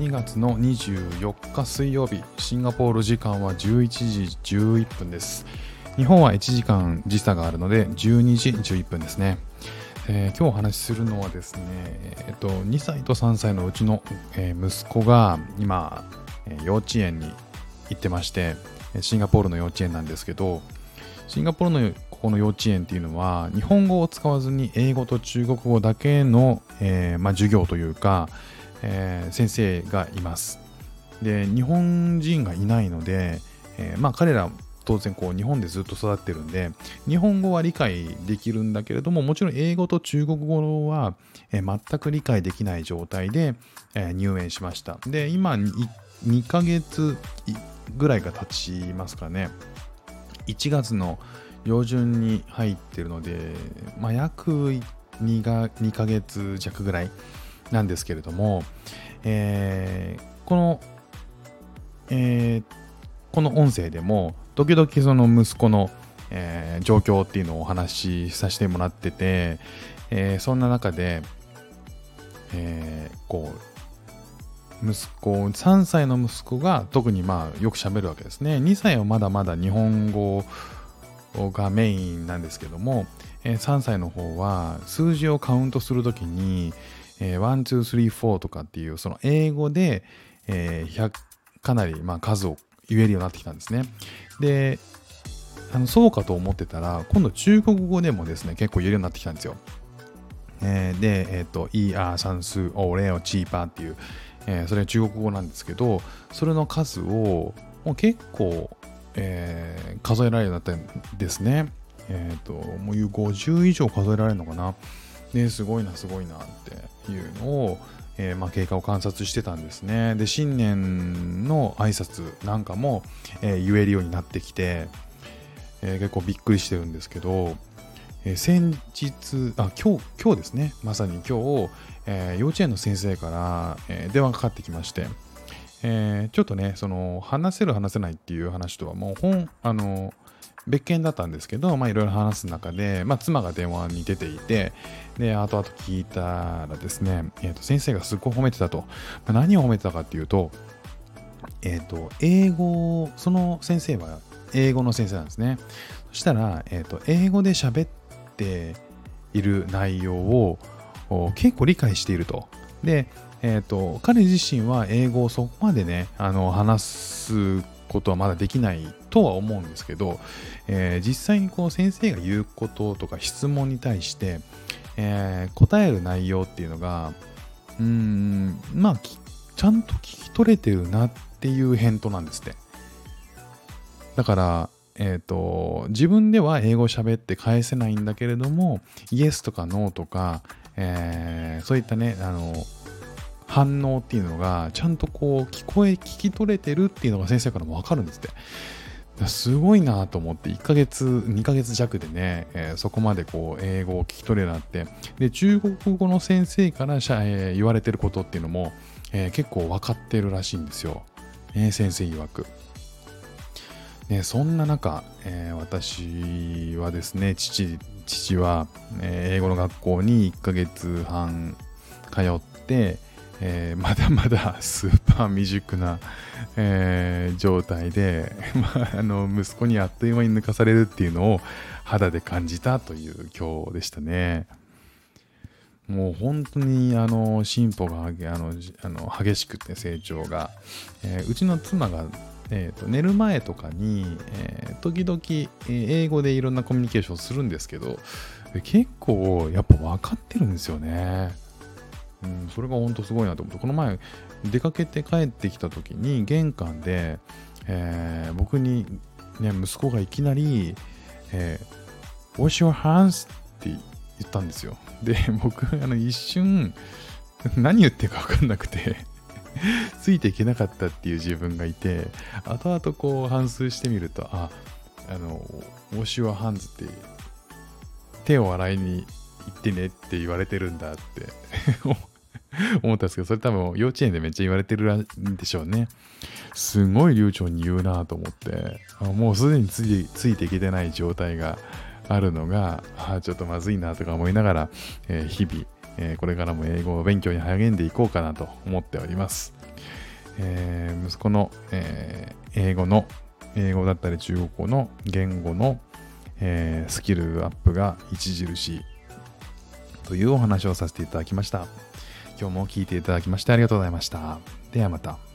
2月の24日水曜日シンガポール時間は11時11分です。日本は1時間時差があるので12時11分ですね、えー、今日お話しするのはですね、えー、と2歳と3歳のうちの、えー、息子が今、え、幼稚園に行ってましてシンガポールの幼稚園なんですけどシンガポールのここの幼稚園っていうのは日本語を使わずに英語と中国語だけの、えーまあ、授業というか、えー、先生がいます。で日本人がいないので、えー、まあ彼ら当然こう日本でずっと育ってるんで日本語は理解できるんだけれどももちろん英語と中国語は、えー、全く理解できない状態で、えー、入園しましたで今 2, 2ヶ月ぐらいが経ちますかね1月の上旬に入ってるので、まあ、約 2, が2ヶ月弱ぐらいなんですけれども、えー、この、えー、この音声でも時々その息子の、えー、状況っていうのをお話しさせてもらってて、え、そんな中で、え、こう息子3歳の息子が特にまあよく喋るわけですね。2歳はまだまだ日本語がメインなんですけども、え、3歳の方は数字をカウントするときに、えー、1、2、3、4とかっていう、その英語で、えー、かなり、まあ、数を言えるようになってきたんですね。で、あのそうかと思ってたら、今度中国語でもですね、結構言えるようになってきたんですよ。えー、で、えっ、ー、と、イーアーサンス、オレオ、チーパーっていう、えー、それは中国語なんですけど、それの数をもう結構、えー、数えられるようになったんですね。えっ、ー、と、もう50以上数えられるのかな。ね、すごいな、すごいなっていうのを、えー、まあ、経過を観察してたんですね。で、新年の挨拶なんかも、えー、言えるようになってきて、えー、結構びっくりしてるんですけど、え先日、あ、今日、今日ですね、まさに今日、え幼稚園の先生から、え電話がかかってきまして、えちょっとね、その、話せる話せないっていう話とはもう本、あの、別件だったんですけど、まあいろいろ話す中で、まあ妻が電話に出ていて、で、後々聞いたらですね、えー、と先生がすっごい褒めてたと。まあ、何を褒めてたかっていうと、えっ、ー、と、英語、その先生は英語の先生なんですね。そしたら、えっ、と、英語で喋っている内容を結構理解していると。で、えっ、と、彼自身は英語をそこまでね、あの、話すことはまだできないとは思うんですけど、えー、実際にこう先生が言うこととか質問に対して、えー、答える内容っていうのがうんまあちゃんと聞き取れてるなっていう返答なんですって。だからえっ、ー、と自分では英語喋って返せないんだけれどもイエスとかノーとか、えー、そういったねあの反応っていうのがちゃんとこう聞こえ聞き取れてるっていうのが先生からもわかるんですってすごいなと思って、1ヶ月、2ヶ月弱でね、えー、そこまでこう、英語を聞き取れなって、で、中国語の先生から、えー、言われてることっていうのも、えー、結構分かってるらしいんですよ。え先生曰く。ね、そんな中、え私はですね、父、父は、え英語の学校に1ヶ月半通って、えー、まだまだスーパー未熟な、えー、状態で、まあ、あの息子にあっという間に抜かされるっていうのを肌で感じたという今日でしたね。もう本当にあの進歩があのあの激しくて成長が、えー、うちの妻が、えーと、寝る前とかに、えー、時々、え、英語でいろんなコミュニケーションするんですけど結構やっぱ分かってるんですよね。うん、それが本当すごいなと思って、この前出かけて帰ってきた時に玄関で、えー、僕に、ね、息子がいきなり、えー、Wash your hands って言ったんですよ。で、僕、あの一瞬、何言ってるか分かんなくて ついていけなかったっていう自分がいて、後々こう反芻してみると、あ、あの、Wash your hands って手を洗いに行ってねって言われてるんだって 思ったんですけど、それ多分幼稚園でめっちゃ言われてるんでしょうね。すごい流暢に言うなと思って、もうすでについついていけてない状態があるのが、あちょっとまずいなとか思いながら、えー、日々、えー、これからも英語を勉強に励んでいこうかなと思っております。えー息子の、え英語の、英語だったり中国語の言語の、えスキルアップが著しいというお話をさせていただきました。今日も聞いていただきましてありがとうございました。ではまた。